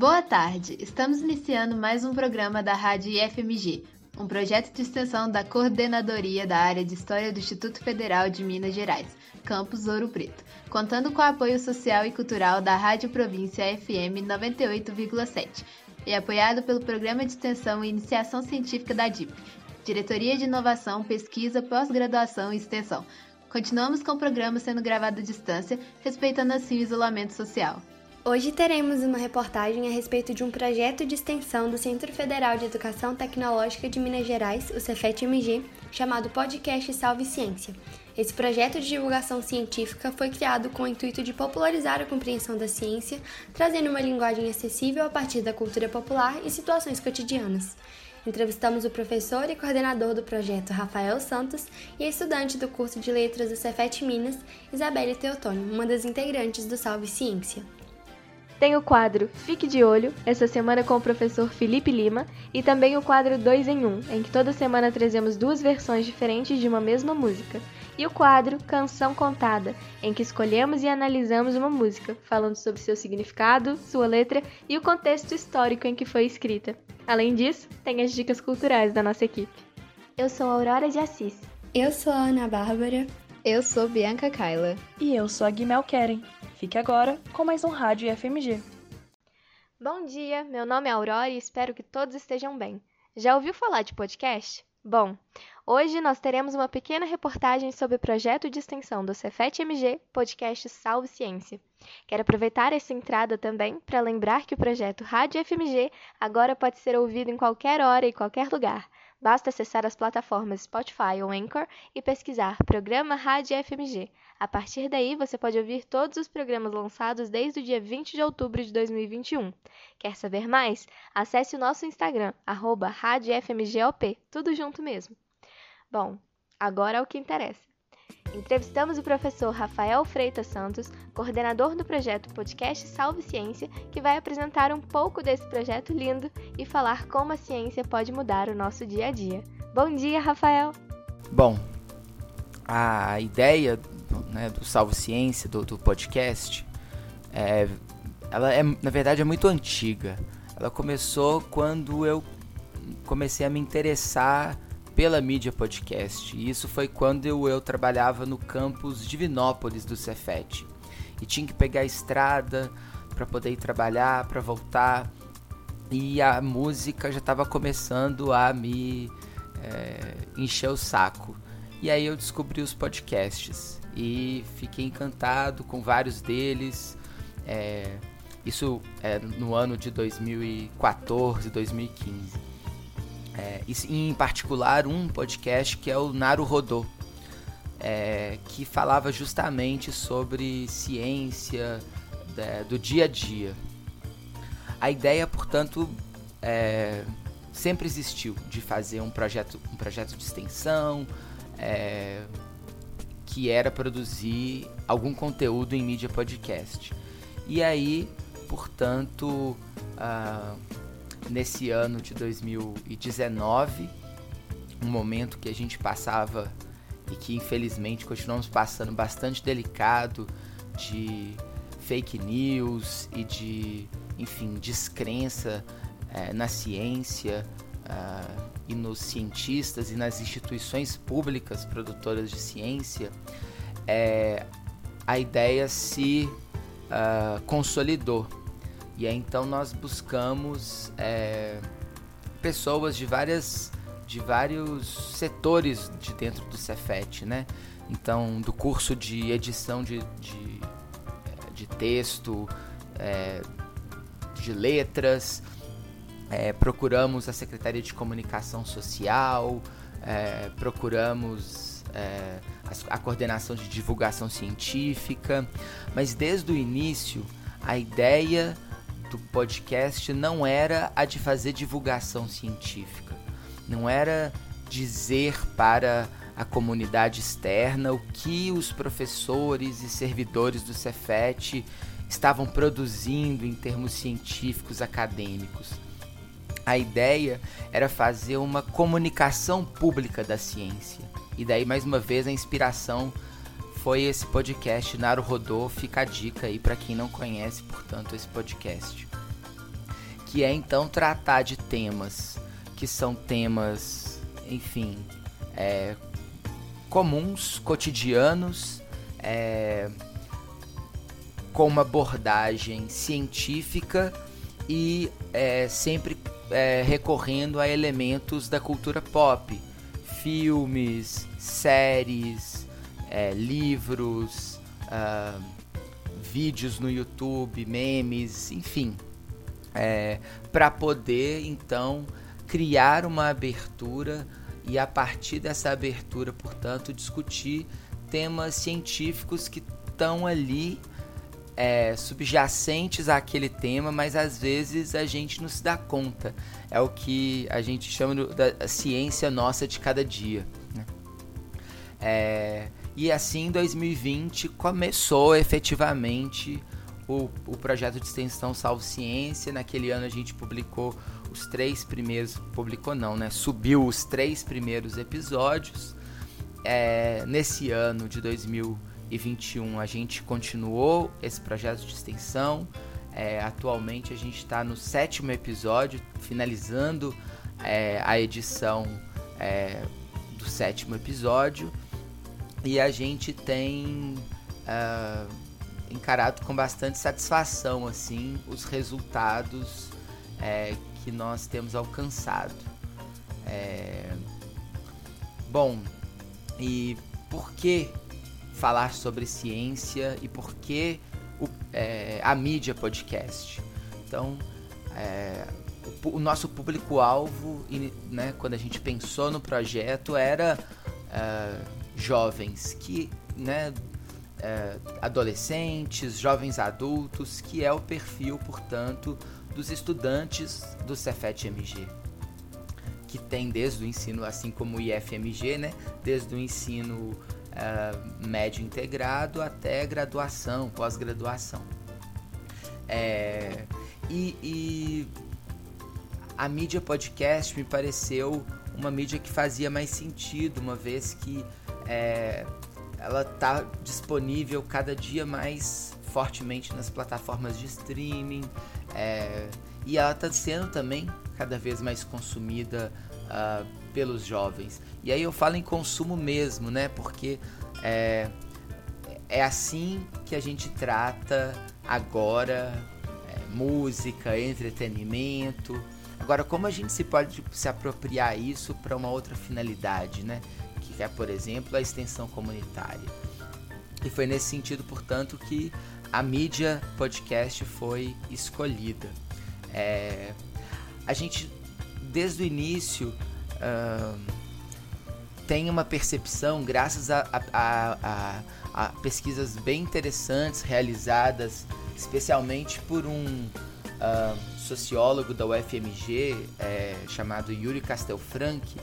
Boa tarde! Estamos iniciando mais um programa da Rádio IFMG, um projeto de extensão da Coordenadoria da Área de História do Instituto Federal de Minas Gerais, Campus Ouro Preto, contando com o apoio social e cultural da Rádio Província FM 98,7 e apoiado pelo Programa de Extensão e Iniciação Científica da DIP, Diretoria de Inovação, Pesquisa, Pós-Graduação e Extensão. Continuamos com o programa sendo gravado à distância, respeitando assim o isolamento social. Hoje teremos uma reportagem a respeito de um projeto de extensão do Centro Federal de Educação Tecnológica de Minas Gerais, o Cefet-MG, chamado Podcast Salve Ciência. Esse projeto de divulgação científica foi criado com o intuito de popularizar a compreensão da ciência, trazendo uma linguagem acessível a partir da cultura popular e situações cotidianas. Entrevistamos o professor e coordenador do projeto Rafael Santos e a estudante do curso de letras do Cefet Minas, Isabelle Teotônio, uma das integrantes do Salve Ciência. Tem o quadro Fique de Olho, essa semana com o professor Felipe Lima, e também o quadro 2 em 1, um, em que toda semana trazemos duas versões diferentes de uma mesma música. E o quadro Canção Contada, em que escolhemos e analisamos uma música, falando sobre seu significado, sua letra e o contexto histórico em que foi escrita. Além disso, tem as dicas culturais da nossa equipe. Eu sou Aurora de Assis. Eu sou a Ana Bárbara. Eu sou Bianca Kaila. E eu sou a Guimel Keren. Fique agora com mais um Rádio FMG. Bom dia, meu nome é Aurora e espero que todos estejam bem. Já ouviu falar de podcast? Bom, hoje nós teremos uma pequena reportagem sobre o projeto de extensão do Cefet MG Podcast Salve Ciência. Quero aproveitar essa entrada também para lembrar que o projeto Rádio FMG agora pode ser ouvido em qualquer hora e qualquer lugar. Basta acessar as plataformas Spotify ou Anchor e pesquisar Programa Rádio FMG. A partir daí, você pode ouvir todos os programas lançados desde o dia 20 de outubro de 2021. Quer saber mais? Acesse o nosso Instagram, arroba tudo junto mesmo. Bom, agora é o que interessa. Entrevistamos o professor Rafael Freitas Santos, coordenador do projeto Podcast Salve Ciência, que vai apresentar um pouco desse projeto lindo e falar como a ciência pode mudar o nosso dia a dia. Bom dia, Rafael! Bom, a ideia né, do Salvo Ciência, do, do podcast, é, ela é, na verdade é muito antiga. Ela começou quando eu comecei a me interessar pela mídia podcast. E isso foi quando eu, eu trabalhava no campus Divinópolis do Cefet. E tinha que pegar a estrada para poder ir trabalhar, para voltar. E a música já estava começando a me é, encher o saco. E aí eu descobri os podcasts e fiquei encantado com vários deles. É, isso é no ano de 2014, 2015. É, em particular um podcast que é o Naru Rodô, é, que falava justamente sobre ciência é, do dia a dia. A ideia, portanto, é, sempre existiu de fazer um projeto, um projeto de extensão, é, que era produzir algum conteúdo em mídia podcast. E aí, portanto, uh, nesse ano de 2019, um momento que a gente passava e que infelizmente continuamos passando bastante delicado de fake news e de, enfim, descrença eh, na ciência, uh, e nos cientistas e nas instituições públicas produtoras de ciência, é, a ideia se uh, consolidou. E aí então nós buscamos é, pessoas de várias de vários setores de dentro do Cefet, né? Então, do curso de edição de, de, de texto, é, de letras, é, procuramos a Secretaria de Comunicação Social, é, procuramos é, a, a, coordenação de divulgação científica, mas desde o início a ideia do podcast não era a de fazer divulgação científica, não era dizer para a comunidade externa o que os professores e servidores do Cefet estavam produzindo em termos científicos acadêmicos a ideia era fazer uma comunicação pública da ciência. E daí, mais uma vez, a inspiração foi esse podcast Naru Rodô. Fica a dica aí para quem não conhece, portanto, esse podcast. que é então tratar de temas que são temas, enfim, é, comuns, cotidianos, é, com uma abordagem científica e é, sempre é, recorrendo a elementos da cultura pop, filmes, séries, é, livros, uh, vídeos no YouTube, memes, enfim, é, para poder então criar uma abertura e a partir dessa abertura, portanto, discutir temas científicos que estão ali é, subjacentes àquele tema, mas às vezes a gente não se dá conta. É o que a gente chama da ciência nossa de cada dia. Né? É, e assim, em 2020, começou efetivamente o, o projeto de extensão Salvo Ciência. Naquele ano a gente publicou os três primeiros. Publicou não, né? Subiu os três primeiros episódios. É, nesse ano de 2021 a gente continuou esse projeto de extensão. É, atualmente a gente está no sétimo episódio, finalizando é, a edição é, do sétimo episódio. E a gente tem uh, encarado com bastante satisfação assim os resultados é, que nós temos alcançado. É... Bom, e por que falar sobre ciência e por que o, é, a mídia podcast? Então, é, o, o, nosso público-alvo, né, quando a gente pensou no projeto, era é, jovens que, né, é, adolescentes, jovens adultos, que é o perfil, portanto, dos estudantes do Cefet-MG, que tem desde o ensino, assim como o IFMG, né, desde o ensino uh, médio integrado até graduação, pós-graduação. É, e, e a mídia podcast me pareceu uma mídia que fazia mais sentido, uma vez que é, ela está disponível cada dia mais fortemente nas plataformas de streaming é, e ela está sendo também cada vez mais consumida uh, pelos jovens. E aí eu falo em consumo mesmo, né? Porque é, é assim que a gente trata agora é, música, entretenimento. Agora, como a gente se pode se apropriar isso para uma outra finalidade, né? Que é, por exemplo, a extensão comunitária. E foi nesse sentido, portanto, que a mídia podcast foi escolhida. É, a gente, desde o início, tem uma percepção, graças a, a, a, a, pesquisas bem interessantes realizadas, especialmente por um uh, sociólogo da UFMG é, chamado Yuri Castelfranchi,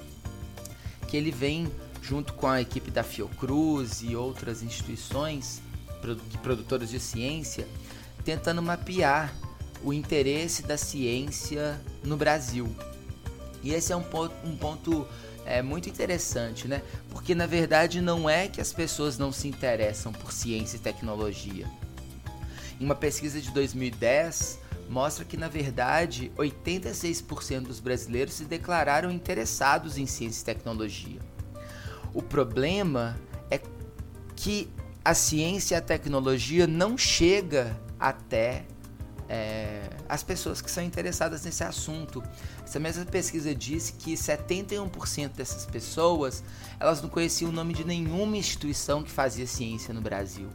que ele vem junto com a equipe da Fiocruz e outras instituições produtoras de ciência, tentando mapear o interesse da ciência no Brasil. E esse é um ponto, um ponto é, muito interessante, né? Porque na verdade não é que as pessoas não se interessam por ciência e tecnologia. Em uma pesquisa de 2010, mostra que na verdade 86% dos brasileiros se declararam interessados em ciência e tecnologia. O problema é que a ciência e a tecnologia não chega até é, as pessoas que são interessadas nesse assunto. Essa mesma pesquisa disse que 71% dessas pessoas elas não conheciam o nome de nenhuma instituição que fazia ciência no Brasil.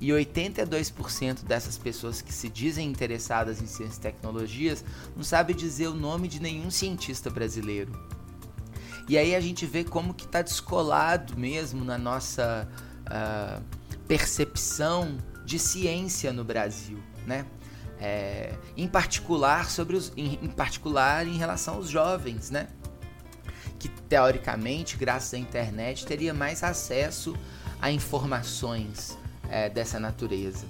E 82% dessas pessoas que se dizem interessadas em ciências e tecnologias não sabem dizer o nome de nenhum cientista brasileiro. E aí a gente vê como que está descolado mesmo na nossa uh, percepção de ciência no Brasil, né? É, em particular sobre os, em, em, particular em relação aos jovens, né? Que teoricamente, graças à internet, teria mais acesso a informações é, dessa natureza.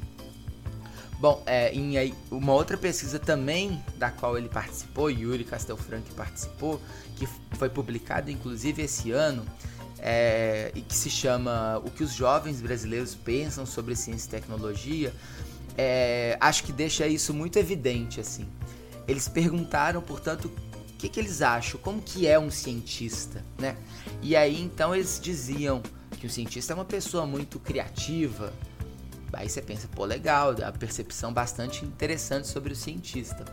Bom, é, em uma outra pesquisa também da qual ele participou, Yuri Castelfranco participou, que foi publicada inclusive esse ano, é, e que se chama O que os jovens brasileiros pensam sobre ciência e tecnologia, é, acho que deixa isso muito evidente assim. eles perguntaram, portanto, o que, que eles acham, como que é um cientista, né? E aí então eles diziam que o cientista é uma pessoa muito criativa. Aí você pensa, pô, legal, a percepção bastante interessante sobre o cientista.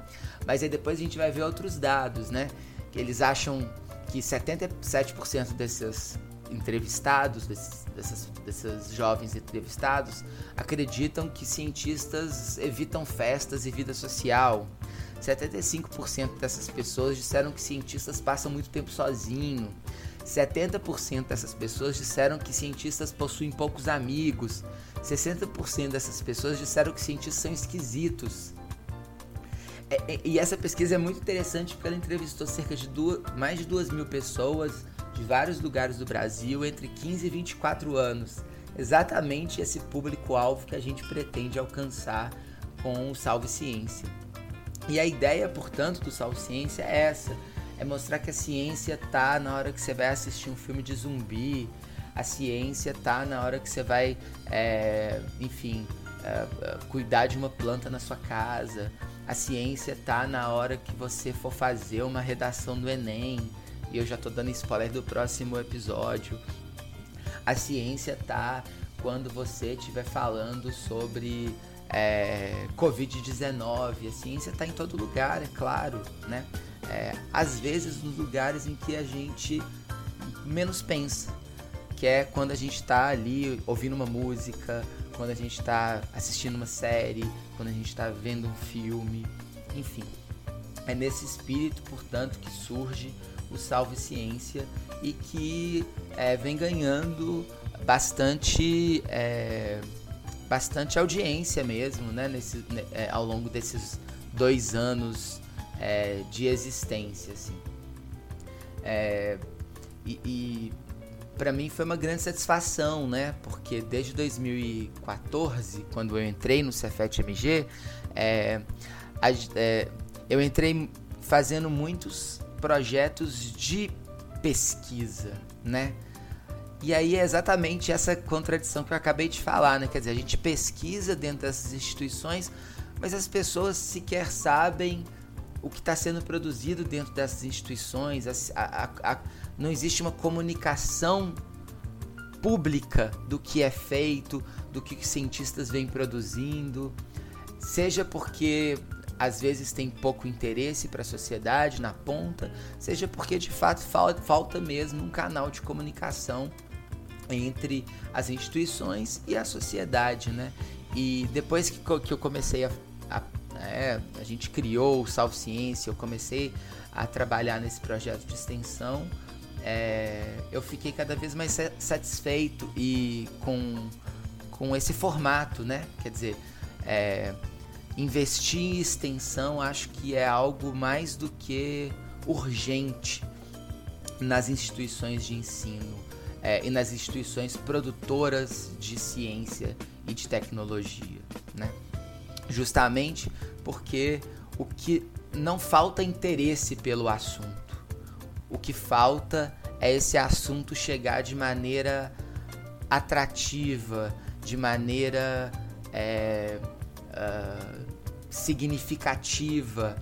Mas aí depois a gente vai ver outros dados, né? Que eles acham que 77% desses entrevistados, desses, dessas, desses jovens entrevistados, acreditam que cientistas evitam festas e vida social. 75% dessas pessoas disseram que cientistas passam muito tempo sozinhos. 70% dessas pessoas disseram que cientistas possuem poucos amigos. 60% dessas pessoas disseram que cientistas são esquisitos. É, é, e essa pesquisa é muito interessante porque ela entrevistou cerca de duas, mais de 2 mil pessoas de vários lugares do Brasil entre 15 e 24 anos. Exatamente esse público-alvo que a gente pretende alcançar com o Salve Ciência. E a ideia, portanto, do Salve Ciência é essa: é mostrar que a ciência tá na hora que você vai assistir um filme de zumbi, a ciência tá na hora que você vai, é, enfim, é, cuidar de uma planta na sua casa. A ciência tá na hora que você for fazer uma redação do Enem e eu já tô dando spoiler do próximo episódio. A ciência tá quando você estiver falando sobre é, Covid-19. A ciência está em todo lugar, é claro, né? É, às vezes nos lugares em que a gente menos pensa, que é quando a gente está ali ouvindo uma música, quando a gente está assistindo uma série, quando a gente está vendo um filme, enfim. É nesse espírito, portanto, que surge o Salve Ciência e que é, vem ganhando bastante é, bastante audiência mesmo, né, nesse, né, é, ao longo desses dois anos é, de existência, assim. É, e, e para mim foi uma grande satisfação, né, porque desde 2014, quando eu entrei no Cefet MG, é, é, eu entrei fazendo muitos projetos de pesquisa, né? E aí é exatamente essa contradição que eu acabei de falar, né? Quer dizer, a gente pesquisa dentro dessas instituições, mas as pessoas sequer sabem o que está sendo produzido dentro dessas instituições. A, a, a, não existe uma comunicação pública do que é feito, do que os cientistas vêm produzindo, seja porque às vezes tem pouco interesse para a sociedade na ponta, seja porque de fato falta, falta mesmo um canal de comunicação entre as instituições e a sociedade, né? E depois que, que eu comecei a, a, é, a gente criou o Salve Ciência, eu comecei a trabalhar nesse projeto de extensão, é, eu fiquei cada vez mais satisfeito e com, com esse formato, né? Quer dizer, é, investir em extensão acho que é algo mais do que urgente nas instituições de ensino é, e nas instituições produtoras de ciência e de tecnologia, né? Justamente porque o que não falta interesse pelo assunto, o que falta é esse assunto chegar de maneira atrativa, de maneira é, uh, significativa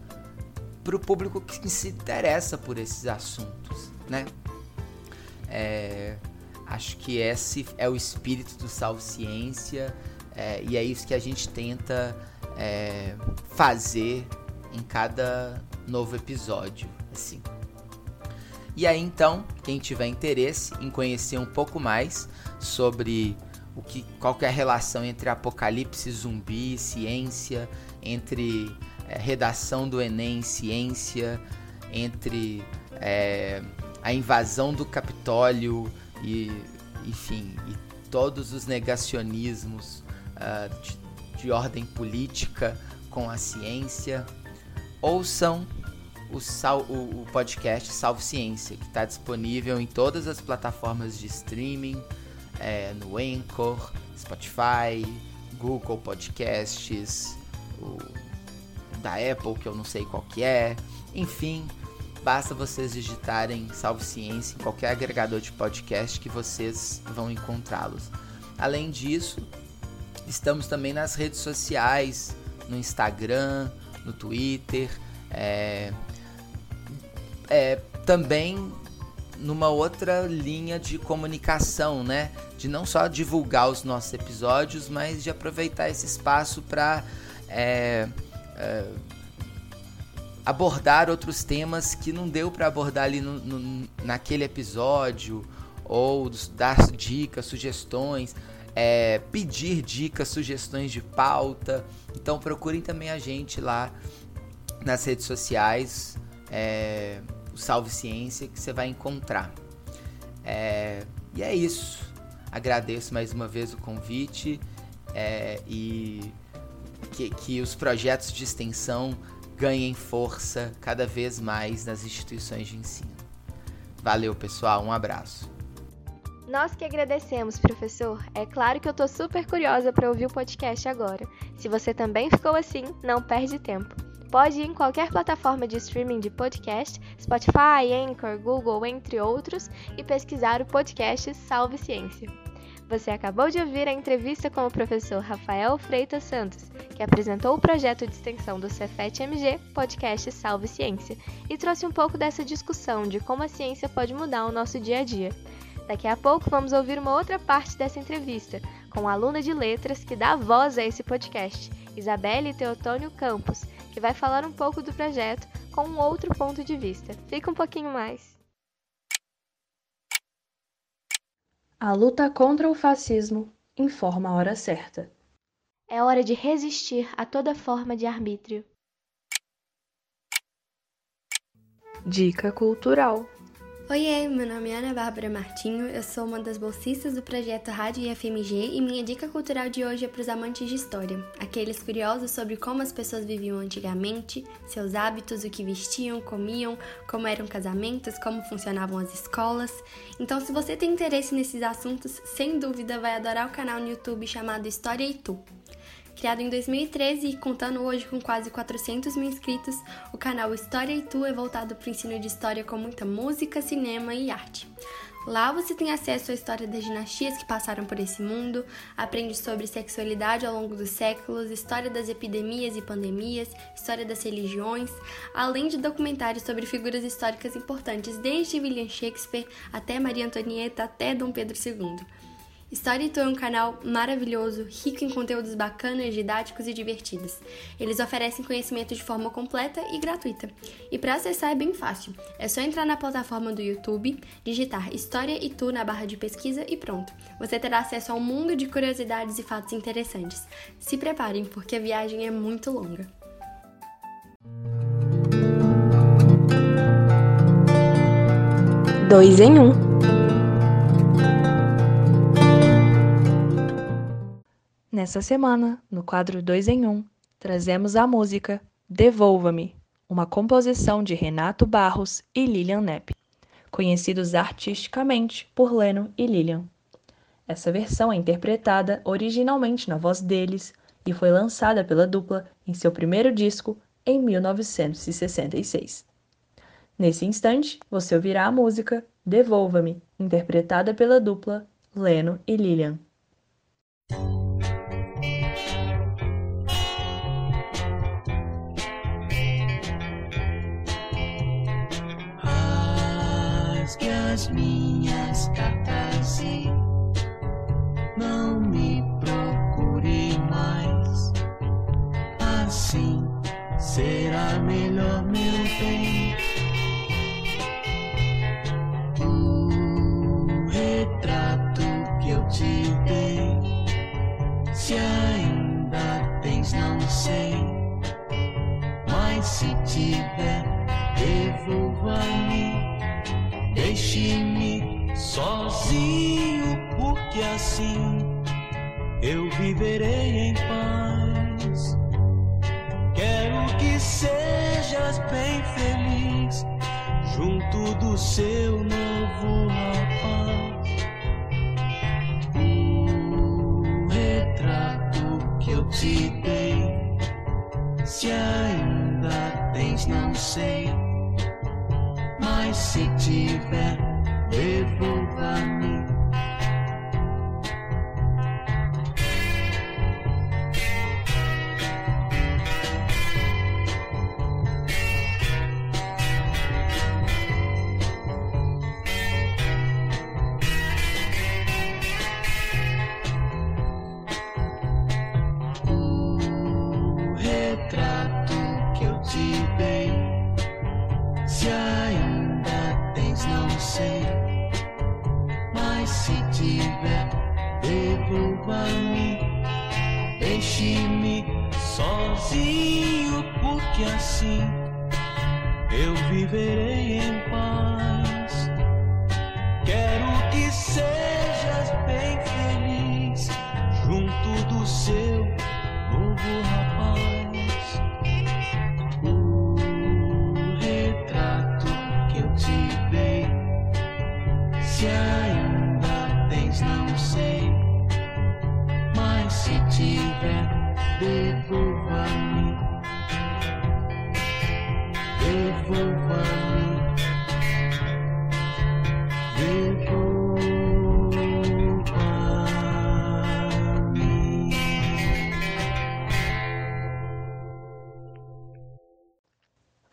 para o público que se interessa por esses assuntos, né? É, acho que esse é o espírito do Salve Ciência é, e é isso que a gente tenta é, fazer em cada novo episódio, assim. E aí então, quem tiver interesse em conhecer um pouco mais sobre o que, qual que é a relação entre apocalipse zumbi, ciência, entre é, redação do Enem, ciência, entre é, a invasão do Capitólio e, enfim, e todos os negacionismos uh, de, de, ordem política com a ciência, ouçam o, sal, o, o podcast Salve Ciência, que está disponível em todas as plataformas de streaming, é, no Anchor, Spotify, Google Podcasts, o da Apple, que eu não sei qual que é. Enfim, basta vocês digitarem Salve Ciência em qualquer agregador de podcast que vocês vão encontrá-los. Além disso, estamos também nas redes sociais, no Instagram, no Twitter, É, é, também numa outra linha de comunicação, né? De não só divulgar os nossos episódios, mas de aproveitar esse espaço para é, é, abordar outros temas que não deu para abordar ali no, no, naquele episódio, ou dar dicas, sugestões, é, pedir dicas, sugestões de pauta. Então procurem também a gente lá nas redes sociais. É, o Salve Ciência que você vai encontrar. É, e é isso. Agradeço mais uma vez o convite é, e que, que os projetos de extensão ganhem força cada vez mais nas instituições de ensino. Valeu, pessoal. Um abraço. Nós que agradecemos, professor. É claro que eu tô super curiosa para ouvir o podcast agora. Se você também ficou assim, não perde tempo. Pode ir em qualquer plataforma de streaming de podcast, Spotify, Anchor, Google, entre outros, e pesquisar o podcast Salve Ciência. Você acabou de ouvir a entrevista com o professor Rafael Freitas Santos, que apresentou o projeto de extensão do Cefet-MG, podcast Salve Ciência, e trouxe um pouco dessa discussão de como a ciência pode mudar o nosso dia a dia. Daqui a pouco vamos ouvir uma outra parte dessa entrevista, com a aluna de letras que dá voz a esse podcast, Isabelle Teotônio Campos, que vai falar um pouco do projeto com um outro ponto de vista. Fica um pouquinho mais. A luta contra o fascismo informa a hora certa. É hora de resistir a toda forma de arbítrio. Dica cultural. Oiê, meu nome é Ana Bárbara Martinho, eu sou uma das bolsistas do projeto Rádio IFMG e minha dica cultural de hoje é para os amantes de história, aqueles curiosos sobre como as pessoas viviam antigamente, seus hábitos, o que vestiam, comiam, como eram casamentos, como funcionavam as escolas. Então, se você tem interesse nesses assuntos, sem dúvida vai adorar o canal no YouTube chamado História e Tu. Criado em 2013 e contando hoje com quase 400 mil inscritos, o canal História e Tu é voltado para o ensino de história com muita música, cinema e arte. Lá você tem acesso à história das dinastias que passaram por esse mundo, aprende sobre sexualidade ao longo dos séculos, história das epidemias e pandemias, história das religiões, além de documentários sobre figuras históricas importantes, desde William Shakespeare até Maria Antonieta até Dom Pedro II. Storytoon é um canal maravilhoso, rico em conteúdos bacanas, didáticos e divertidos. Eles oferecem conhecimento de forma completa e gratuita. E para acessar é bem fácil. É só entrar na plataforma do YouTube, digitar História e Tu na barra de pesquisa e pronto. Você terá acesso a um mundo de curiosidades e fatos interessantes. Se preparem, porque a viagem é muito longa. Dois em um. Nessa semana, no quadro 2 em 1, um, trazemos a música Devolva-me, uma composição de Renato Barros e Lilian Nepp, conhecidos artisticamente por Leno e Lilian. Essa versão é interpretada originalmente na voz deles e foi lançada pela dupla em seu primeiro disco em 1966. Nesse instante, você ouvirá a música Devolva-me, interpretada pela dupla Leno e Lilian. As minhas cartas e não me procure mais. Assim será melhor, meu bem. O retrato que eu te dei, se ainda tens, não sei. Mas se tiver, devolva-me. Deixe-me sozinho, porque assim eu viverei em paz. Quero que sejas bem feliz junto do seu novo rapaz. O retrato que eu te dei, se ainda tens, não sei mas se tiver, devolva-me.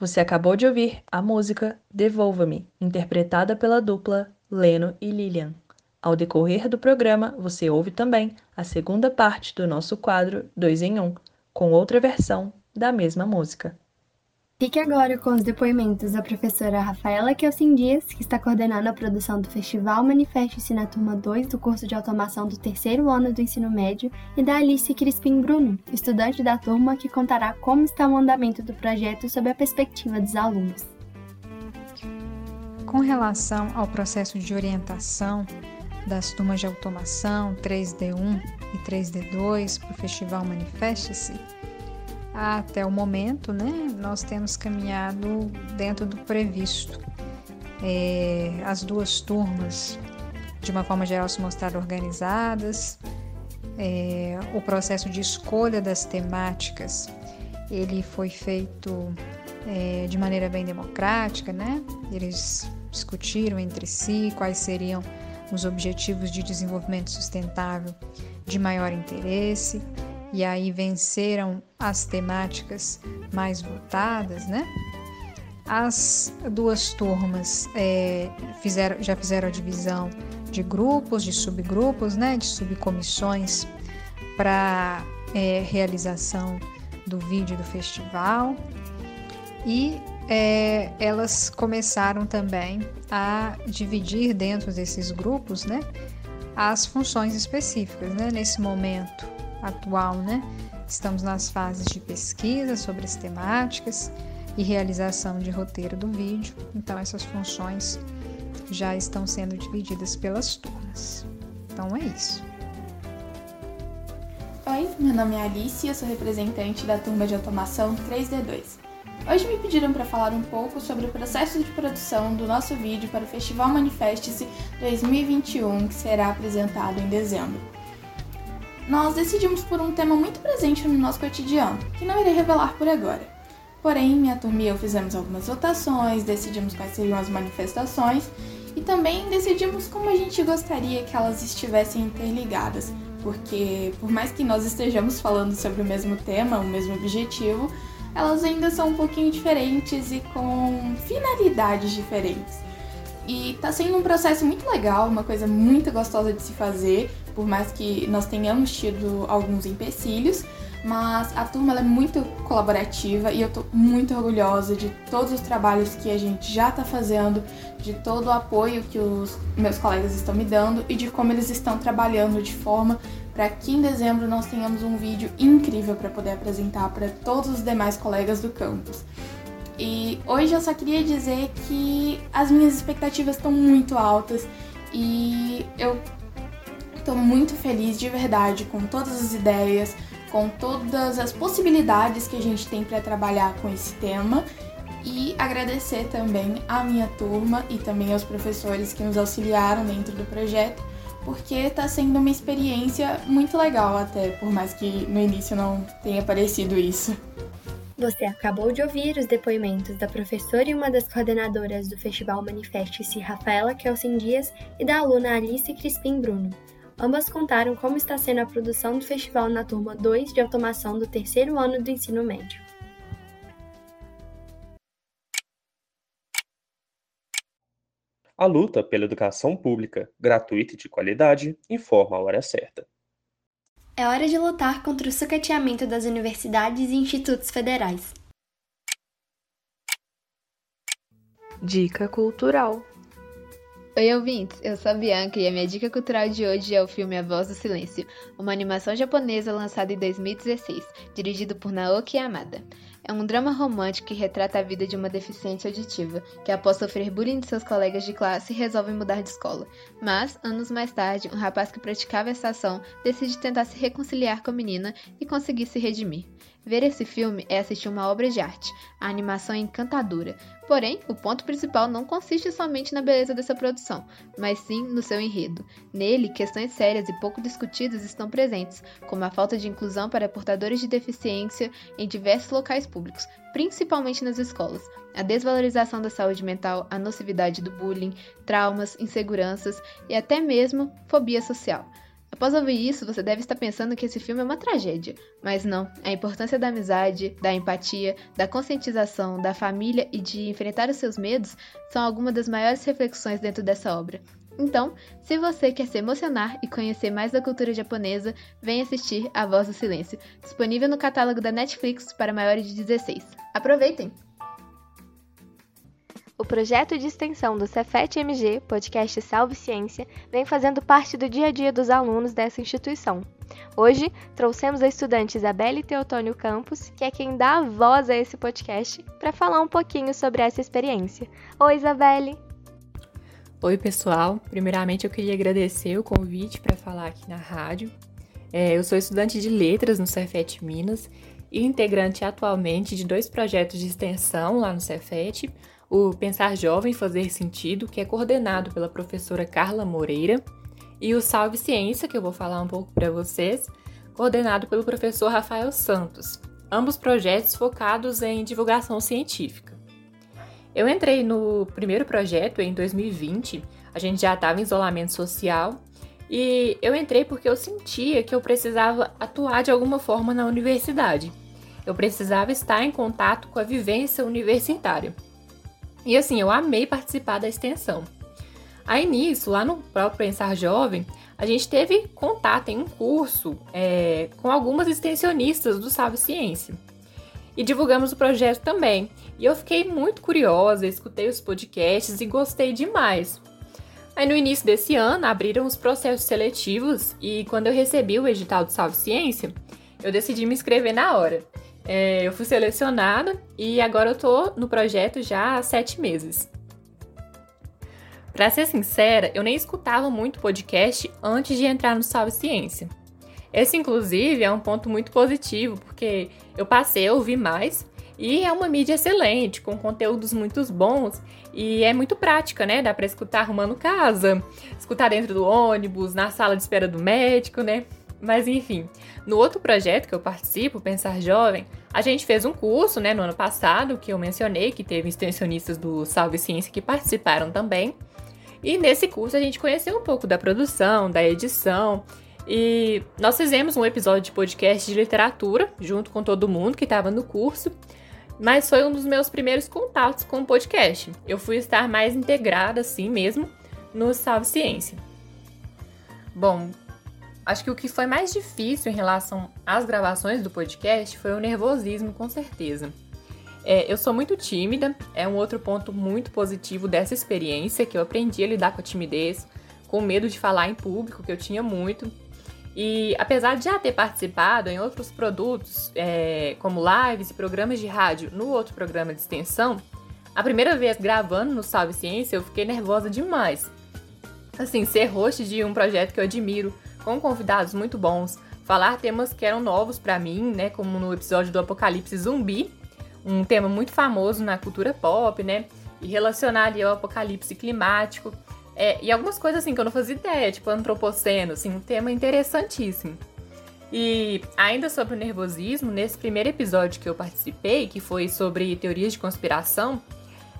Você acabou de ouvir a música Devolva-me, interpretada pela dupla Leno e Lilian. Ao decorrer do programa, você ouve também a segunda parte do nosso quadro 2 em 1, com outra versão da mesma música. Fique agora com os depoimentos da professora Rafaela Kelsin Dias, que está coordenando a produção do Festival Manifeste-se na turma 2 do curso de automação do terceiro ano do ensino médio, e da Alice Crispim Bruno, estudante da turma que contará como está o andamento do projeto sob a perspectiva dos alunos. Com relação ao processo de orientação das turmas de automação 3D1 e 3D2 para o Festival Manifeste-se, até o momento, né, nós temos caminhado dentro do previsto. É, as duas turmas, de uma forma geral, se mostraram organizadas. É, o processo de escolha das temáticas, ele foi feito é, de maneira bem democrática, né? Eles discutiram entre si quais seriam os objetivos de desenvolvimento sustentável de maior interesse e aí venceram as temáticas mais votadas, né? As duas turmas é, fizeram, já fizeram a divisão de grupos, de subgrupos, né? De subcomissões para é, realização do vídeo do festival e é, elas começaram também a dividir dentro desses grupos, né? As funções específicas, né? Nesse momento atual, né? Estamos nas fases de pesquisa sobre as temáticas e realização de roteiro do vídeo, então essas funções já estão sendo divididas pelas turmas. Então é isso. Oi, meu nome é Alice e eu sou representante da turma de automação 3D2. Hoje me pediram para falar um pouco sobre o processo de produção do nosso vídeo para o Festival Manifeste-se 2021, que será apresentado em dezembro nós decidimos por um tema muito presente no nosso cotidiano, que não irei revelar por agora. Porém, minha turma e eu fizemos algumas votações, decidimos quais seriam as manifestações e também decidimos como a gente gostaria que elas estivessem interligadas, porque por mais que nós estejamos falando sobre o mesmo tema, o mesmo objetivo, elas ainda são um pouquinho diferentes e com finalidades diferentes. E tá sendo um processo muito legal, uma coisa muito gostosa de se fazer, por mais que nós tenhamos tido alguns empecilhos, mas a turma é muito colaborativa e eu tô muito orgulhosa de todos os trabalhos que a gente já tá fazendo, de todo o apoio que os meus colegas estão me dando e de como eles estão trabalhando de forma para que em dezembro nós tenhamos um vídeo incrível para poder apresentar para todos os demais colegas do campus. E hoje eu só queria dizer que as minhas expectativas estão muito altas e eu estou muito feliz de verdade com todas as ideias, com todas as possibilidades que a gente tem para trabalhar com esse tema e agradecer também à minha turma e também aos professores que nos auxiliaram dentro do projeto, porque está sendo uma experiência muito legal até, por mais que no início não tenha parecido isso. Você acabou de ouvir os depoimentos da professora e uma das coordenadoras do Festival Manifeste-se, Rafaela Kelsen Dias, e da aluna Alice Crispim Bruno. Ambas contaram como está sendo a produção do festival na turma 2 de automação do terceiro ano do ensino médio. A luta pela educação pública, gratuita e de qualidade, informa a hora certa. É hora de lutar contra o sucateamento das universidades e institutos federais. Dica cultural. Oi, ouvintes! Eu sou a Bianca e a minha dica cultural de hoje é o filme A Voz do Silêncio, uma animação japonesa lançada em 2016, dirigido por Naoki Yamada. É um drama romântico que retrata a vida de uma deficiente auditiva, que após sofrer bullying de seus colegas de classe resolve mudar de escola. Mas, anos mais tarde, um rapaz que praticava essa ação decide tentar se reconciliar com a menina e conseguir se redimir. Ver esse filme é assistir uma obra de arte. A animação é encantadora. Porém, o ponto principal não consiste somente na beleza dessa produção, mas sim no seu enredo. Nele, questões sérias e pouco discutidas estão presentes, como a falta de inclusão para portadores de deficiência em diversos locais públicos, principalmente nas escolas, a desvalorização da saúde mental, a nocividade do bullying, traumas, inseguranças e até mesmo fobia social. Após ouvir isso, você deve estar pensando que esse filme é uma tragédia. Mas não, a importância da amizade, da empatia, da conscientização, da família e de enfrentar os seus medos são algumas das maiores reflexões dentro dessa obra. Então, se você quer se emocionar e conhecer mais da cultura japonesa, venha assistir A Voz do Silêncio, disponível no catálogo da Netflix para maiores de 16. Aproveitem! O projeto de extensão do Cefet MG, podcast Salve Ciência, vem fazendo parte do dia a dia dos alunos dessa instituição. Hoje, trouxemos a estudante Isabelle Teotônio Campos, que é quem dá a voz a esse podcast, para falar um pouquinho sobre essa experiência. Oi, Isabelle! Oi, pessoal! Primeiramente, eu queria agradecer o convite para falar aqui na rádio. É, eu sou estudante de letras no Cefet Minas e integrante atualmente de dois projetos de extensão lá no Cefet o Pensar Jovem Fazer Sentido, que é coordenado pela professora Carla Moreira, e o Salve Ciência, que eu vou falar um pouco para vocês, coordenado pelo professor Rafael Santos. Ambos projetos focados em divulgação científica. Eu entrei no primeiro projeto em 2020, a gente já estava em isolamento social, e eu entrei porque eu sentia que eu precisava atuar de alguma forma na universidade. Eu precisava estar em contato com a vivência universitária. E assim, eu amei participar da extensão. Aí nisso, lá no próprio Pensar Jovem, a gente teve contato em um curso é, com algumas extensionistas do Salve Ciência. E divulgamos o projeto também. E eu fiquei muito curiosa, escutei os podcasts e gostei demais. Aí no início desse ano abriram os processos seletivos e quando eu recebi o edital do Salve Ciência, eu decidi me inscrever na hora. É, eu fui selecionada e agora eu tô no projeto já há sete meses. Para ser sincera, eu nem escutava muito podcast antes de entrar no Salve Ciência. Esse, inclusive, é um ponto muito positivo, porque eu passei a ouvir mais e é uma mídia excelente, com conteúdos muito bons e é muito prática, né? Dá para escutar arrumando casa, escutar dentro do ônibus, na sala de espera do médico, né? Mas enfim, no outro projeto que eu participo, Pensar Jovem, a gente fez um curso, né, no ano passado, que eu mencionei, que teve extensionistas do Salve Ciência que participaram também. E nesse curso a gente conheceu um pouco da produção, da edição. E nós fizemos um episódio de podcast de literatura, junto com todo mundo que estava no curso. Mas foi um dos meus primeiros contatos com o podcast. Eu fui estar mais integrada, assim mesmo, no Salve Ciência. Bom, Acho que o que foi mais difícil em relação às gravações do podcast foi o nervosismo, com certeza. É, eu sou muito tímida, é um outro ponto muito positivo dessa experiência, que eu aprendi a lidar com a timidez, com medo de falar em público, que eu tinha muito. E apesar de já ter participado em outros produtos, é, como lives e programas de rádio no outro programa de extensão, a primeira vez gravando no Salve Ciência eu fiquei nervosa demais. Assim, ser host de um projeto que eu admiro, com convidados muito bons, falar temas que eram novos para mim, né, como no episódio do Apocalipse Zumbi, um tema muito famoso na cultura pop, né, e relacionar ali ao apocalipse climático, é, e algumas coisas assim que eu não fazia ideia, tipo antropoceno, assim, um tema interessantíssimo. E ainda sobre o nervosismo, nesse primeiro episódio que eu participei, que foi sobre teorias de conspiração,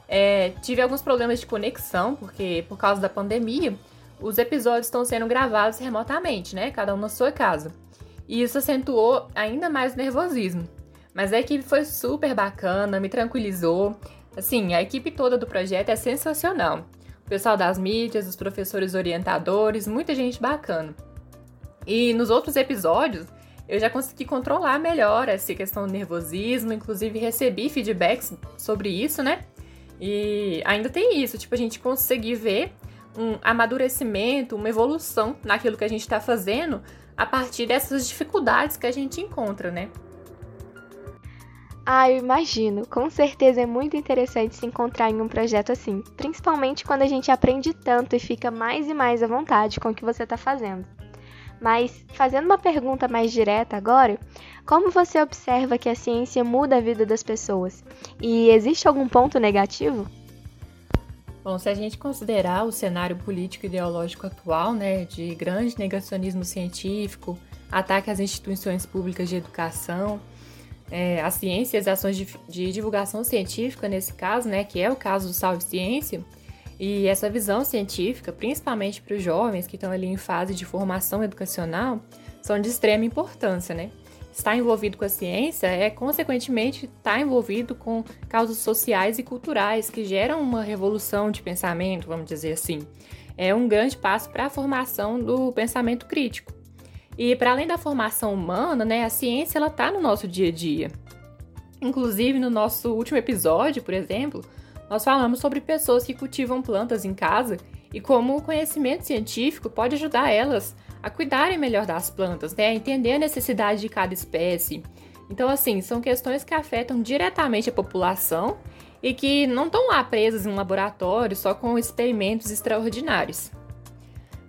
é, tive alguns problemas de conexão, porque por causa da pandemia, os episódios estão sendo gravados remotamente, né? Cada um na sua casa. E isso acentuou ainda mais o nervosismo. Mas a equipe foi super bacana, me tranquilizou. Assim, a equipe toda do projeto é sensacional. O pessoal das mídias, os professores orientadores, muita gente bacana. E nos outros episódios, eu já consegui controlar melhor essa questão do nervosismo, inclusive recebi feedbacks sobre isso, né? E ainda tem isso, tipo, a gente conseguir ver um amadurecimento, uma evolução naquilo que a gente está fazendo a partir dessas dificuldades que a gente encontra, né? Ah, eu imagino. Com certeza é muito interessante se encontrar em um projeto assim, principalmente quando a gente aprende tanto e fica mais e mais à vontade com o que você está fazendo. Mas, fazendo uma pergunta mais direta agora, como você observa que a ciência muda a vida das pessoas? E existe algum ponto negativo? Bom, se a gente considerar o cenário político e ideológico atual, né, de grande negacionismo científico, ataque às instituições públicas de educação, é, a ciência e as ações de, de, divulgação científica, nesse caso, né, que é o caso do Salve Ciência, e essa visão científica, principalmente para os jovens que estão ali em fase de formação educacional, são de extrema importância, né? Estar envolvido com a ciência é, consequentemente, estar envolvido com causas sociais e culturais que geram uma revolução de pensamento, vamos dizer assim. É um grande passo para a formação do pensamento crítico. E para além da formação humana, né, a ciência ela está no nosso dia a dia. Inclusive, no nosso último episódio, por exemplo, nós falamos sobre pessoas que cultivam plantas em casa e como o conhecimento científico pode ajudar elas a cuidarem melhor das plantas, né? a entender a necessidade de cada espécie. Então, assim, são questões que afetam diretamente a população e que não estão lá presas em um laboratório só com experimentos extraordinários.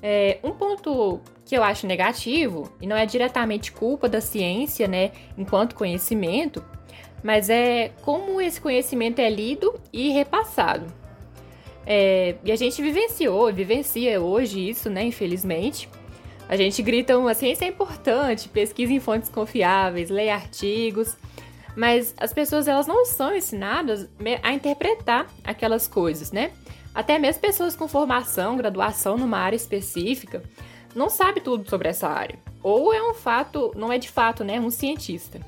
É, um ponto que eu acho negativo, e não é diretamente culpa da ciência, né, enquanto conhecimento, mas é como esse conhecimento é lido e repassado. É, e a gente vivenciou, vivencia hoje isso, né, infelizmente, a gente grita, a ciência é importante, pesquisa em fontes confiáveis, leia artigos, mas as pessoas elas não são ensinadas a interpretar aquelas coisas, né? Até mesmo pessoas com formação, graduação numa área específica, não sabe tudo sobre essa área. Ou é um fato, não é de fato, né, um cientista.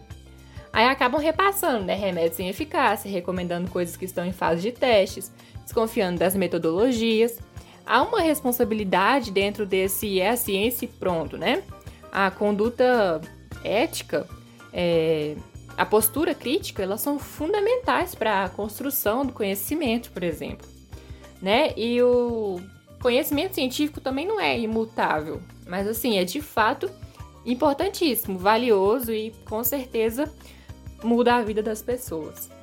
Aí acabam repassando, né, remédios sem eficácia, recomendando coisas que estão em fase de testes, desconfiando das metodologias há uma responsabilidade dentro desse é a ciência e pronto, né? A conduta ética, é, a postura crítica, elas são fundamentais para a construção do conhecimento, por exemplo, né? E o conhecimento científico também não é imutável, mas assim, é de fato importantíssimo, valioso e com certeza muda a vida das pessoas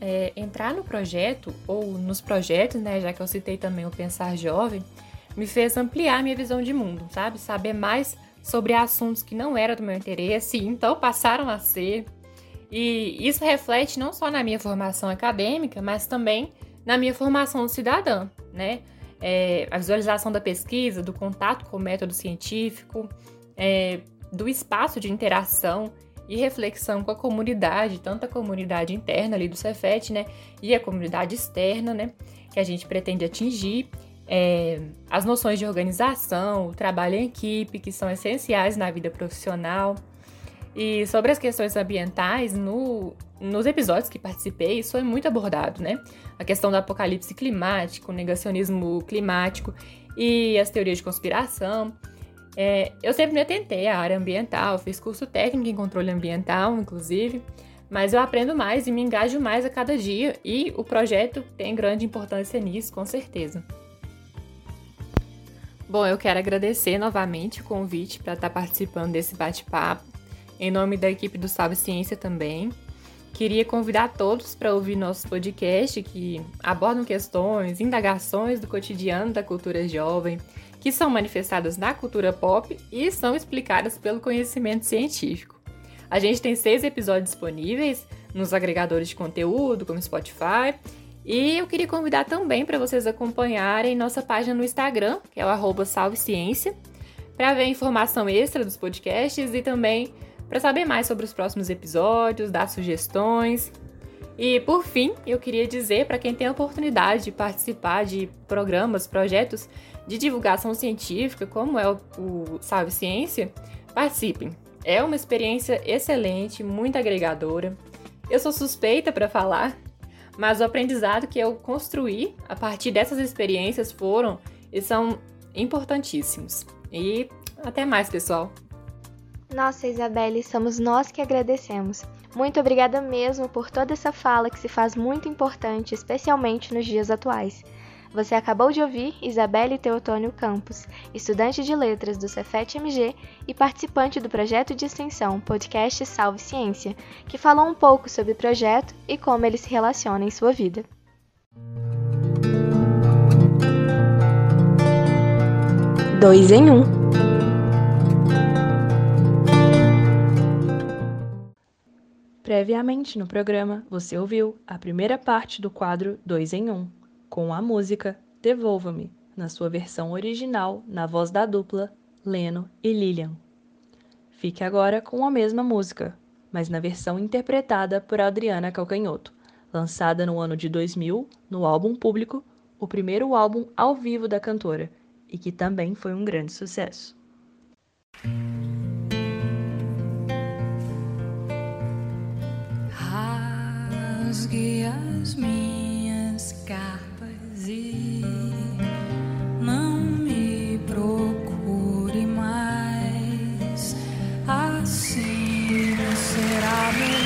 é, entrar no projeto, ou nos projetos, né, já que eu citei também o Pensar Jovem, me fez ampliar minha visão de mundo, sabe? Saber mais sobre assuntos que não eram do meu interesse, então passaram a ser. E isso reflete não só na minha formação acadêmica, mas também na minha formação cidadã, né? É, a visualização da pesquisa, do contato com o método científico, é, do espaço de interação e reflexão com a comunidade, tanto a comunidade interna ali do Cefet, né, e a comunidade externa, né, que a gente pretende atingir, é, as noções de organização, o trabalho em equipe, que são essenciais na vida profissional, e sobre as questões ambientais, no, nos episódios que participei, isso foi muito abordado, né? A questão do apocalipse climático, negacionismo climático e as teorias de conspiração. É, eu sempre me atentei à área ambiental, fiz curso técnico em controle ambiental, inclusive, mas eu aprendo mais e me engajo mais a cada dia e o projeto tem grande importância nisso, com certeza. Bom, eu quero agradecer novamente o convite para estar participando desse bate-papo, em nome da equipe do Salve Ciência também. Queria convidar todos para ouvir nosso podcast que abordam questões, indagações do cotidiano da cultura jovem, que são manifestadas na cultura pop e são explicadas pelo conhecimento científico. A gente tem seis episódios disponíveis nos agregadores de conteúdo, como Spotify, e eu queria convidar também para vocês acompanharem nossa página no Instagram, que é o salveciência, para ver informação extra dos podcasts e também para saber mais sobre os próximos episódios, dar sugestões. E por fim, eu queria dizer para quem tem a oportunidade de participar de programas, projetos de divulgação científica, como é o, o Salve Ciência, participem. É uma experiência excelente, muito agregadora. Eu sou suspeita para falar, mas o aprendizado que eu construí a partir dessas experiências foram e são importantíssimos. E até mais, pessoal. Nossa, Isabelle, somos nós que agradecemos. Muito obrigada mesmo por toda essa fala que se faz muito importante, especialmente nos dias atuais. Você acabou de ouvir Isabelle Teotônio Campos, estudante de letras do Cefet MG e participante do projeto de extensão podcast Salve Ciência, que falou um pouco sobre o projeto e como ele se relaciona em sua vida. Dois em um. Previamente no programa, você ouviu a primeira parte do quadro Dois em Um, com a música Devolva-me, na sua versão original, na voz da dupla Leno e Lilian. Fique agora com a mesma música, mas na versão interpretada por Adriana Calcanhoto, lançada no ano de 2000 no álbum público, o primeiro álbum ao vivo da cantora, e que também foi um grande sucesso. rasgue as minhas capas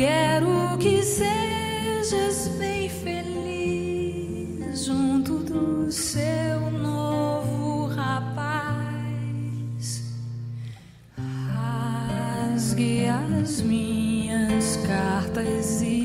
Quero que sejas bem feliz junto do seu novo rapaz. Rasgue as minhas cartas e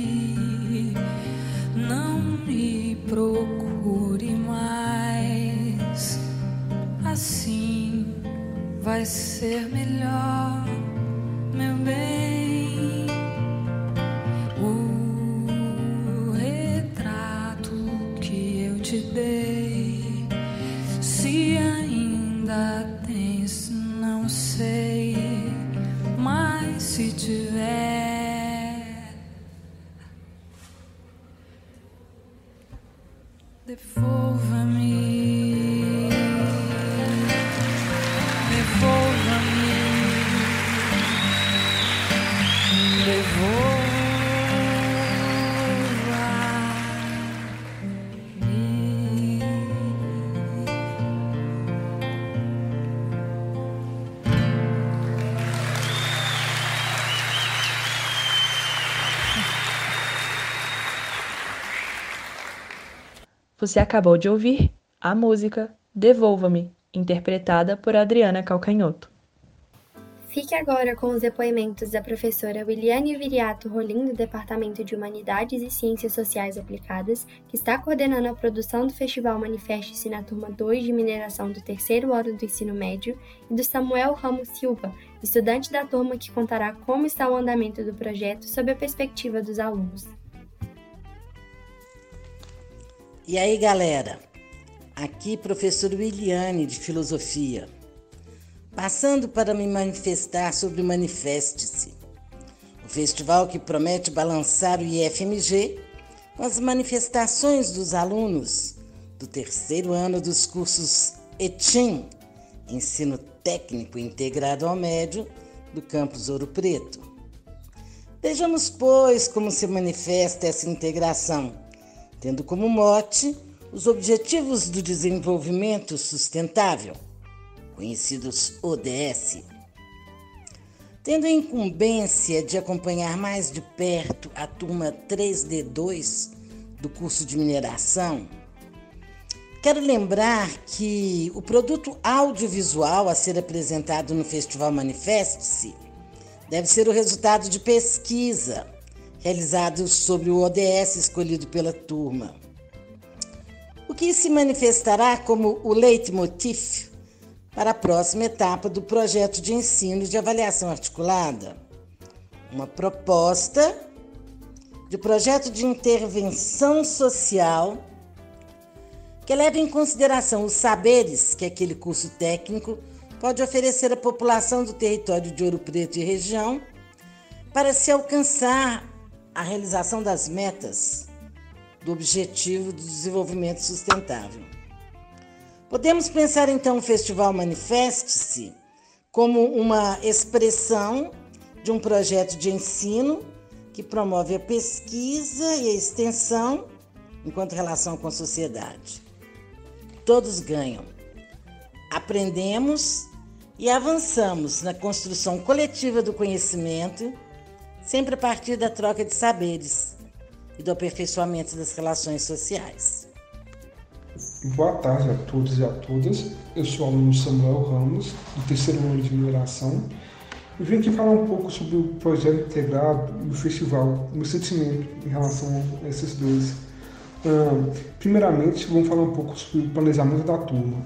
Você acabou de ouvir a música Devolva-me, interpretada por Adriana Calcanhoto. Fique agora com os depoimentos da professora Williane Viriato Rolim, do Departamento de Humanidades e Ciências Sociais Aplicadas, que está coordenando a produção do Festival Manifeste-se na turma 2 de mineração do terceiro ano do ensino médio, e do Samuel Ramos Silva, estudante da turma que contará como está o andamento do projeto sob a perspectiva dos alunos. E aí, galera? Aqui, professor Williane, de Filosofia. Passando para me manifestar sobre o Manifeste-se, o festival que promete balançar o IFMG com as manifestações dos alunos do terceiro ano dos cursos ETIM, Ensino Técnico Integrado ao Médio, do campus Ouro Preto. Vejamos, pois, como se manifesta essa integração, tendo como mote os Objetivos do Desenvolvimento Sustentável, conhecidos ODS. Tendo a incumbência de acompanhar mais de perto a turma 3D2 do curso de mineração, quero lembrar que o produto audiovisual a ser apresentado no Festival Manifeste-se deve ser o resultado de pesquisa realizada sobre o ODS escolhido pela turma. O que se manifestará como o leitmotiv para a próxima etapa do projeto de ensino de avaliação articulada. Uma proposta de projeto de intervenção social que leve em consideração os saberes que aquele curso técnico pode oferecer à população do território de Ouro Preto e região para se alcançar a realização das metas do Objetivo do Desenvolvimento Sustentável. Podemos pensar então o Festival Manifeste-se como uma expressão de um projeto de ensino que promove a pesquisa e a extensão enquanto relação com a sociedade. Todos ganham. Aprendemos e avançamos na construção coletiva do conhecimento, sempre a partir da troca de saberes e do aperfeiçoamento das relações sociais. Boa tarde a todos e a todas. Eu sou o aluno Samuel Ramos, do terceiro ano de mineração. E vim aqui falar um pouco sobre o projeto integrado e o festival, meu sentimento em relação a esses dois. Uh, primeiramente, vamos falar um pouco sobre o planejamento da turma.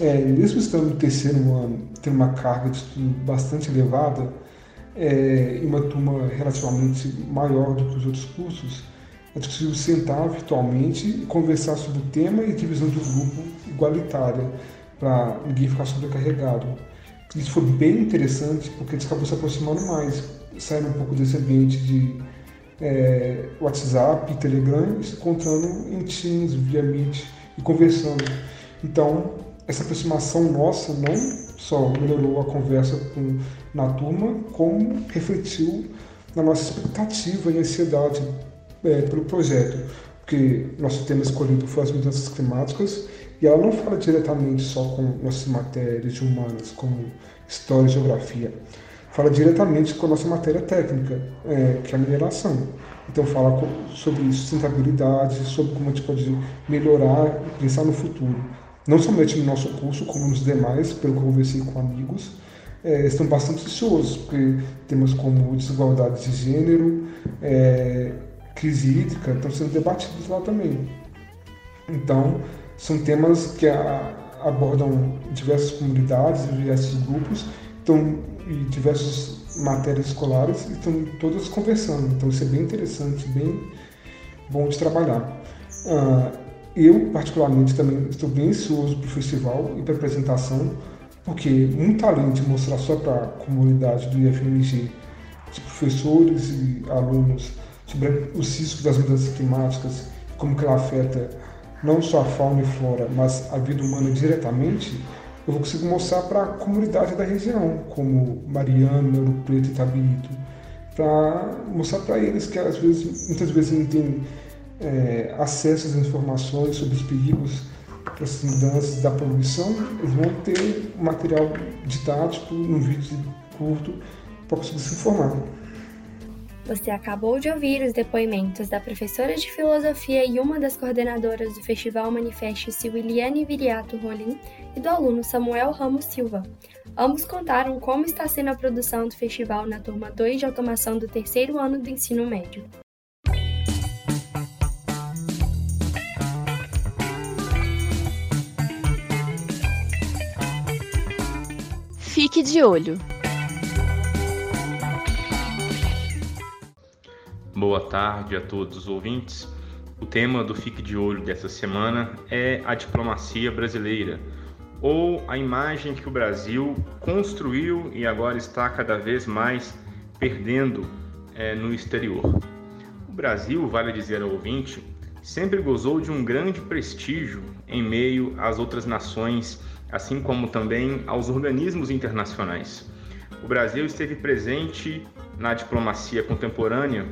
É, mesmo estando no terceiro ano, tendo uma carga de estudo bastante elevada, é, e uma turma relativamente maior do que os outros cursos, é possível sentar virtualmente e conversar sobre o tema e divisão do grupo igualitária, para ninguém ficar sobrecarregado. Isso foi bem interessante porque gente acabou se aproximando mais, saindo um pouco desse ambiente de é, WhatsApp, Telegram, se encontrando em Teams, via Meet e conversando. Então, essa aproximação nossa não só melhorou a conversa com, na turma, como refletiu na nossa expectativa e ansiedade é, pelo projeto, porque nosso tema escolhido foi as mudanças climáticas e ela não fala diretamente só com nossas matérias humanas, como história e geografia, fala diretamente com a nossa matéria técnica, é, que é a mineração. Então fala sobre sustentabilidade, sobre como a gente pode melhorar e pensar no futuro. Não somente no nosso curso, como nos demais, pelo que eu conversei com amigos, é, estão bastante ansiosos, porque temas como desigualdade de gênero, é, crise hídrica estão sendo debatidos lá também. Então, são temas que a, abordam diversas comunidades, diversos grupos, então, e diversas matérias escolares estão todas conversando. Então, isso é bem interessante, bem bom de trabalhar. Uh, eu, particularmente, também estou bem ansioso para o festival e para a apresentação, porque muito além de mostrar só para a comunidade do IFMG, os professores e alunos, sobre os riscos das mudanças climáticas, como que ela afeta não só a fauna e flora, mas a vida humana diretamente, eu vou conseguir mostrar para a comunidade da região, como Mariana, Ouro Preto e Tabito, para mostrar para eles que às vezes, muitas vezes não têm é, acesso às informações sobre os perigos das mudanças da poluição, eles vão ter material didático, um vídeo curto, para conseguir se informar. Você acabou de ouvir os depoimentos da professora de filosofia e uma das coordenadoras do Festival Manifeste-se, Viriato Rolim, e do aluno Samuel Ramos Silva. Ambos contaram como está sendo a produção do festival na turma 2 de automação do terceiro ano do ensino médio. Fique de olho. Boa tarde a todos os ouvintes. O tema do Fique de Olho dessa semana é a diplomacia brasileira, ou a imagem que o Brasil construiu e agora está cada vez mais perdendo é, no exterior. O Brasil, vale dizer ao ouvinte, sempre gozou de um grande prestígio em meio às outras nações, assim como também aos organismos internacionais. O Brasil esteve presente na diplomacia contemporânea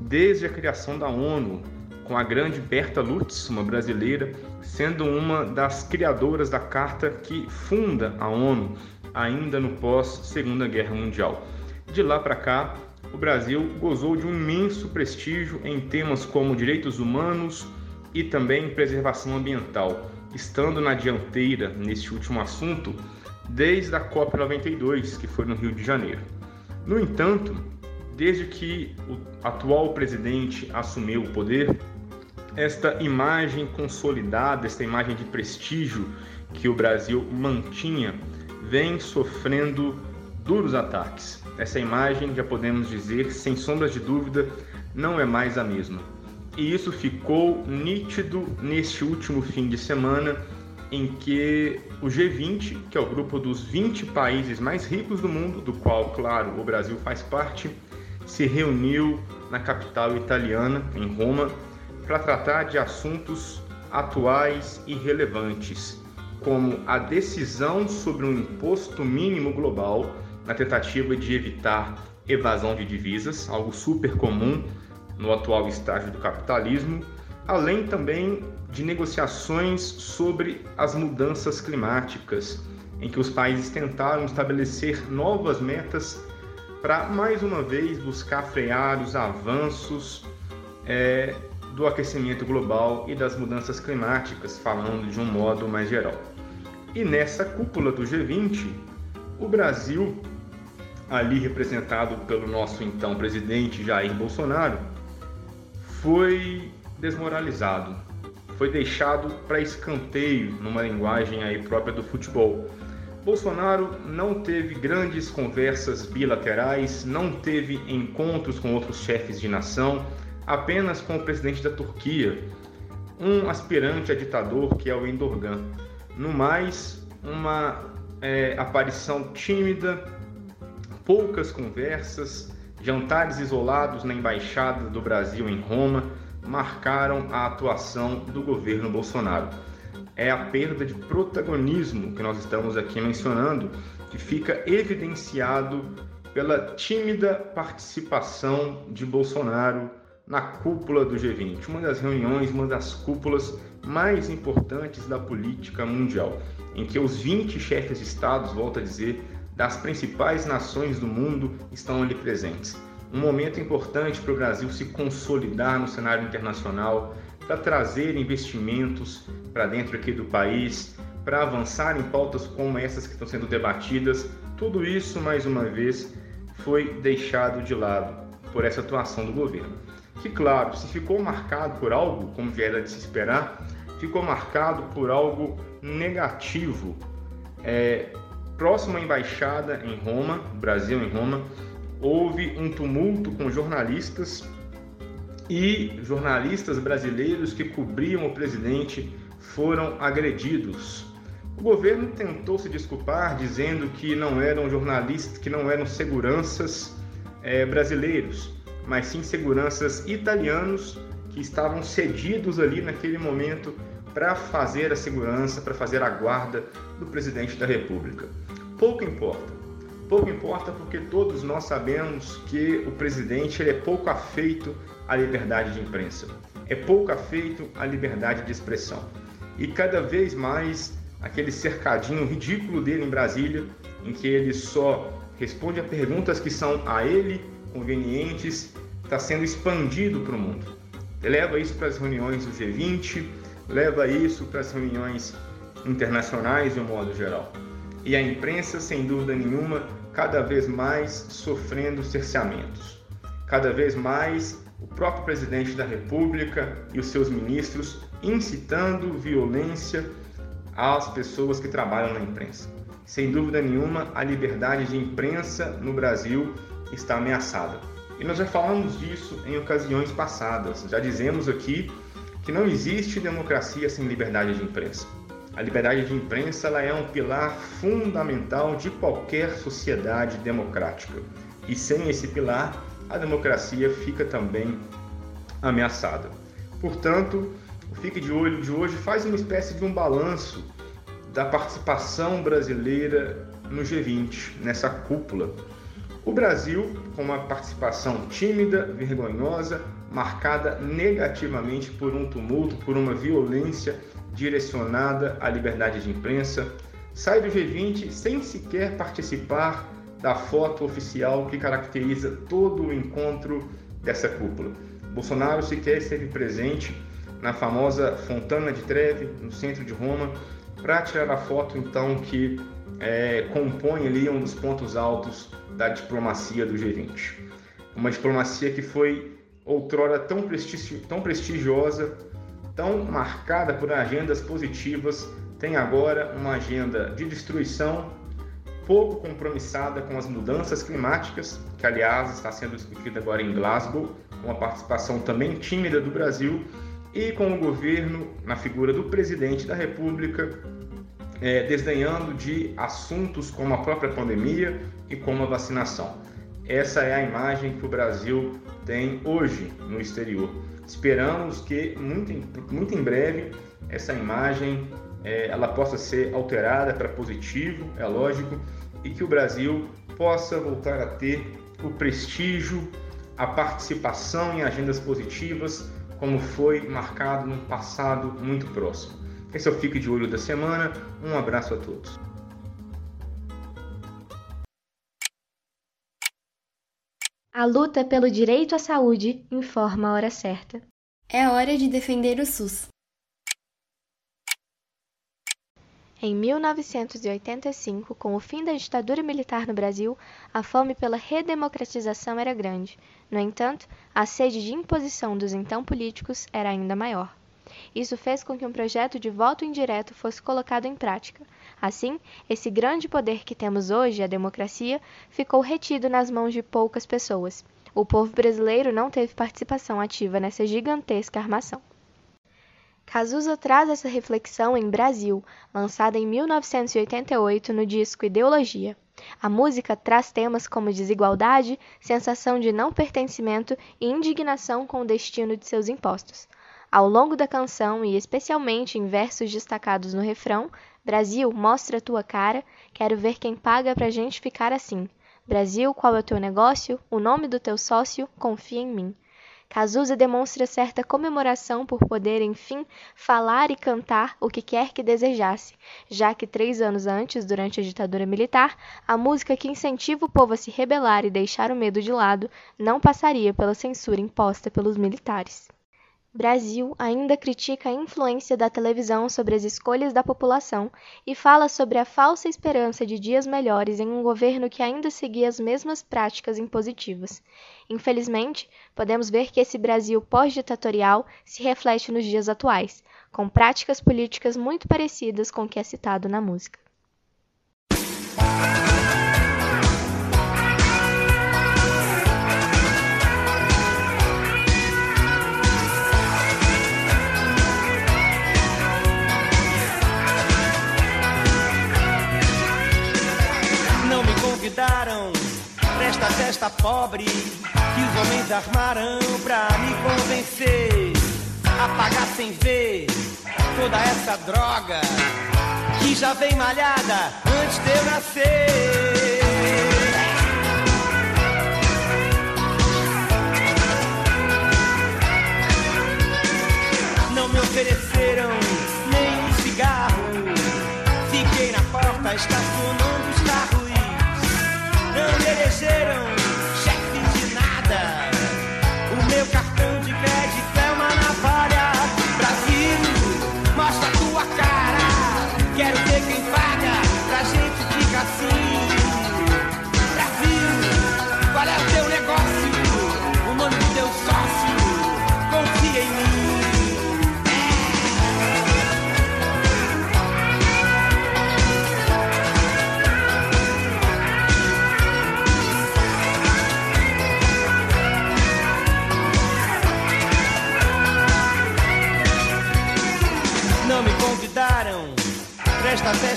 desde a criação da ONU, com a grande Berta Lutz, uma brasileira, sendo uma das criadoras da carta que funda a ONU, ainda no pós-Segunda Guerra Mundial. De lá para cá, o Brasil gozou de um imenso prestígio em temas como direitos humanos e também preservação ambiental, estando na dianteira neste último assunto desde a COP92, que foi no Rio de Janeiro. No entanto, desde que o atual presidente assumiu o poder, esta imagem consolidada, esta imagem de prestígio que o Brasil mantinha, vem sofrendo duros ataques. Essa imagem, já podemos dizer, sem sombras de dúvida, não é mais a mesma. E isso ficou nítido neste último fim de semana, em que o G20, que é o grupo dos 20 países mais ricos do mundo, do qual, claro, o Brasil faz parte, se reuniu na capital italiana, em Roma, para tratar de assuntos atuais e relevantes, como a decisão sobre um imposto mínimo global na tentativa de evitar evasão de divisas, algo super comum no atual estágio do capitalismo, além também de negociações sobre as mudanças climáticas, em que os países tentaram estabelecer novas metas para mais uma vez buscar frear os avanços é, do aquecimento global e das mudanças climáticas, falando de um modo mais geral. E nessa cúpula do G20, o Brasil, ali representado pelo nosso então presidente Jair Bolsonaro, foi desmoralizado, foi deixado para escanteio numa linguagem aí própria do futebol. Bolsonaro não teve grandes conversas bilaterais, não teve encontros com outros chefes de nação, apenas com o presidente da Turquia, um aspirante a ditador que é o Endorgan. No mais, uma é, aparição tímida, poucas conversas, jantares isolados na embaixada do Brasil em Roma marcaram a atuação do governo Bolsonaro. É a perda de protagonismo que nós estamos aqui mencionando que fica evidenciado pela tímida participação de Bolsonaro na cúpula do G20, uma das reuniões, uma das cúpulas mais importantes da política mundial, em que os 20 chefes de estados, volto a dizer, das principais nações do mundo estão ali presentes. Um momento importante para o Brasil se consolidar no cenário internacional, para trazer investimentos para dentro aqui do país, para avançar em pautas como essas que estão sendo debatidas. Tudo isso, mais uma vez, foi deixado de lado por essa atuação do governo que, claro, se ficou marcado por algo, como era de se esperar, ficou marcado por algo negativo. É, próximo à embaixada em Roma, Brasil em Roma, houve um tumulto com jornalistas e jornalistas brasileiros que cobriam o presidente foram agredidos. O governo tentou se desculpar dizendo que não eram jornalistas, que não eram seguranças é, brasileiros, mas sim seguranças italianos que estavam cedidos ali naquele momento para fazer a segurança, para fazer a guarda do presidente da República. Pouco importa. Pouco importa porque todos nós sabemos que o presidente ele é pouco afeito à liberdade de imprensa, é pouco afeito à liberdade de expressão. E cada vez mais aquele cercadinho ridículo dele em Brasília, em que ele só responde a perguntas que são a ele convenientes, está sendo expandido para o mundo. Leva isso para as reuniões do G20, leva isso para as reuniões internacionais de um modo geral. E a imprensa, sem dúvida nenhuma, cada vez mais sofrendo cerceamentos. Cada vez mais o próprio presidente da República e os seus ministros incitando violência às pessoas que trabalham na imprensa. Sem dúvida nenhuma, a liberdade de imprensa no Brasil está ameaçada. E nós já falamos disso em ocasiões passadas. Já dizemos aqui que não existe democracia sem liberdade de imprensa. A liberdade de imprensa ela é um pilar fundamental de qualquer sociedade democrática. E sem esse pilar, a democracia fica também ameaçada. Portanto, o Fique de Olho de hoje faz uma espécie de um balanço da participação brasileira no G20, nessa cúpula o Brasil, com uma participação tímida, vergonhosa, marcada negativamente por um tumulto, por uma violência direcionada à liberdade de imprensa, sai do G20 sem sequer participar da foto oficial que caracteriza todo o encontro dessa cúpula. Bolsonaro sequer esteve presente na famosa Fontana de Trevi, no centro de Roma, para tirar a foto então que é, compõe ali um dos pontos altos da diplomacia do G20. Uma diplomacia que foi outrora tão, tão prestigiosa, tão marcada por agendas positivas, tem agora uma agenda de destruição, pouco compromissada com as mudanças climáticas, que aliás está sendo discutida agora em Glasgow, com a participação também tímida do Brasil, e com o governo, na figura do presidente da República, é, desdenhando de assuntos como a própria pandemia e como a vacinação. Essa é a imagem que o Brasil tem hoje no exterior. Esperamos que muito em, muito em breve essa imagem é, ela possa ser alterada para positivo, é lógico, e que o Brasil possa voltar a ter o prestígio, a participação em agendas positivas, como foi marcado no passado muito próximo. Esse é o Fique de Olho da semana. Um abraço a todos. A luta pelo direito à saúde informa a hora certa. É hora de defender o SUS. Em 1985, com o fim da ditadura militar no Brasil, a fome pela redemocratização era grande. No entanto, a sede de imposição dos então políticos era ainda maior. Isso fez com que um projeto de voto indireto fosse colocado em prática. Assim, esse grande poder que temos hoje, a democracia, ficou retido nas mãos de poucas pessoas. O povo brasileiro não teve participação ativa nessa gigantesca armação. Cazuza traz essa reflexão em Brasil, lançada em 1988 no disco Ideologia. A música traz temas como desigualdade, sensação de não pertencimento e indignação com o destino de seus impostos. Ao longo da canção, e especialmente em versos destacados no refrão, Brasil, mostra a tua cara, quero ver quem paga pra gente ficar assim. Brasil, qual é o teu negócio? O nome do teu sócio? Confia em mim. Cazuza demonstra certa comemoração por poder, enfim, falar e cantar o que quer que desejasse, já que três anos antes, durante a ditadura militar, a música que incentiva o povo a se rebelar e deixar o medo de lado não passaria pela censura imposta pelos militares. Brasil ainda critica a influência da televisão sobre as escolhas da população e fala sobre a falsa esperança de dias melhores em um governo que ainda seguia as mesmas práticas impositivas. Infelizmente, podemos ver que esse Brasil pós-ditatorial se reflete nos dias atuais, com práticas políticas muito parecidas com o que é citado na música. Convidaram pra esta festa pobre que os homens armaram pra me convencer a pagar sem ver toda essa droga que já vem malhada antes de eu nascer. Não me ofereceram nem um cigarro. Fiquei na porta estacionando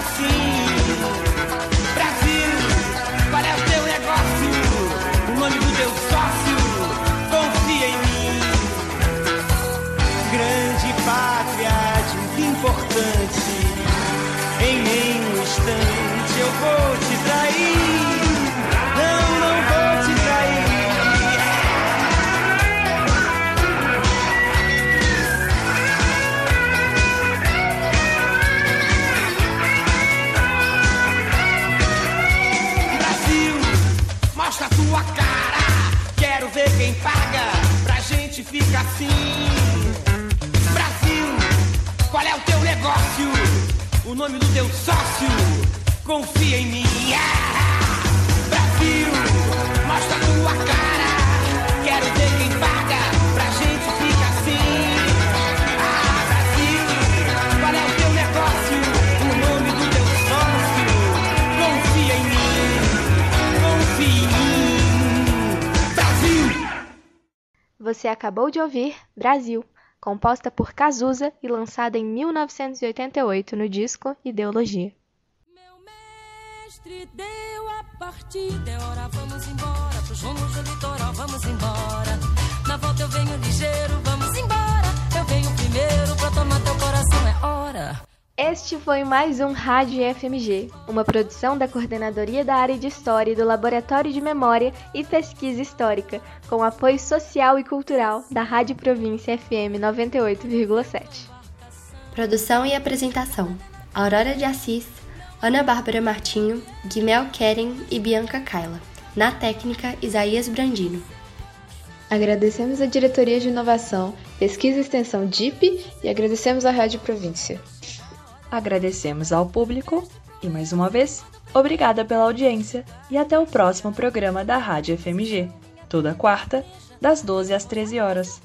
gente ficar fica assim. Brasil, qual é o teu negócio? O nome do teu sócio, confia em mim. Ah, Brasil, mostra tua cara. Quero ver quem vai. Você acabou de ouvir Brasil, composta por Cazuza e lançada em 1988 no disco Ideologia. mestre deu a partida, é hora, vamos embora, pros rumos do litoral, vamos embora. Na volta eu venho ligeiro, vamos embora. Eu venho primeiro pra tomar teu coração, é hora. Este foi mais um Rádio FMG, uma produção da Coordenadoria da Área de História e do Laboratório de Memória e Pesquisa Histórica, com apoio social e cultural da Rádio Província FM 98,7. Produção e apresentação: Aurora de Assis, Ana Bárbara Martinho, Guimel Keren e Bianca Kaila. Na técnica, Isaías Brandino. Agradecemos a Diretoria de Inovação, Pesquisa e Extensão DIP e agradecemos à Rádio Província. Agradecemos ao público e, mais uma vez, obrigada pela audiência e até o próximo programa da Rádio FMG, toda quarta, das 12 às 13 horas.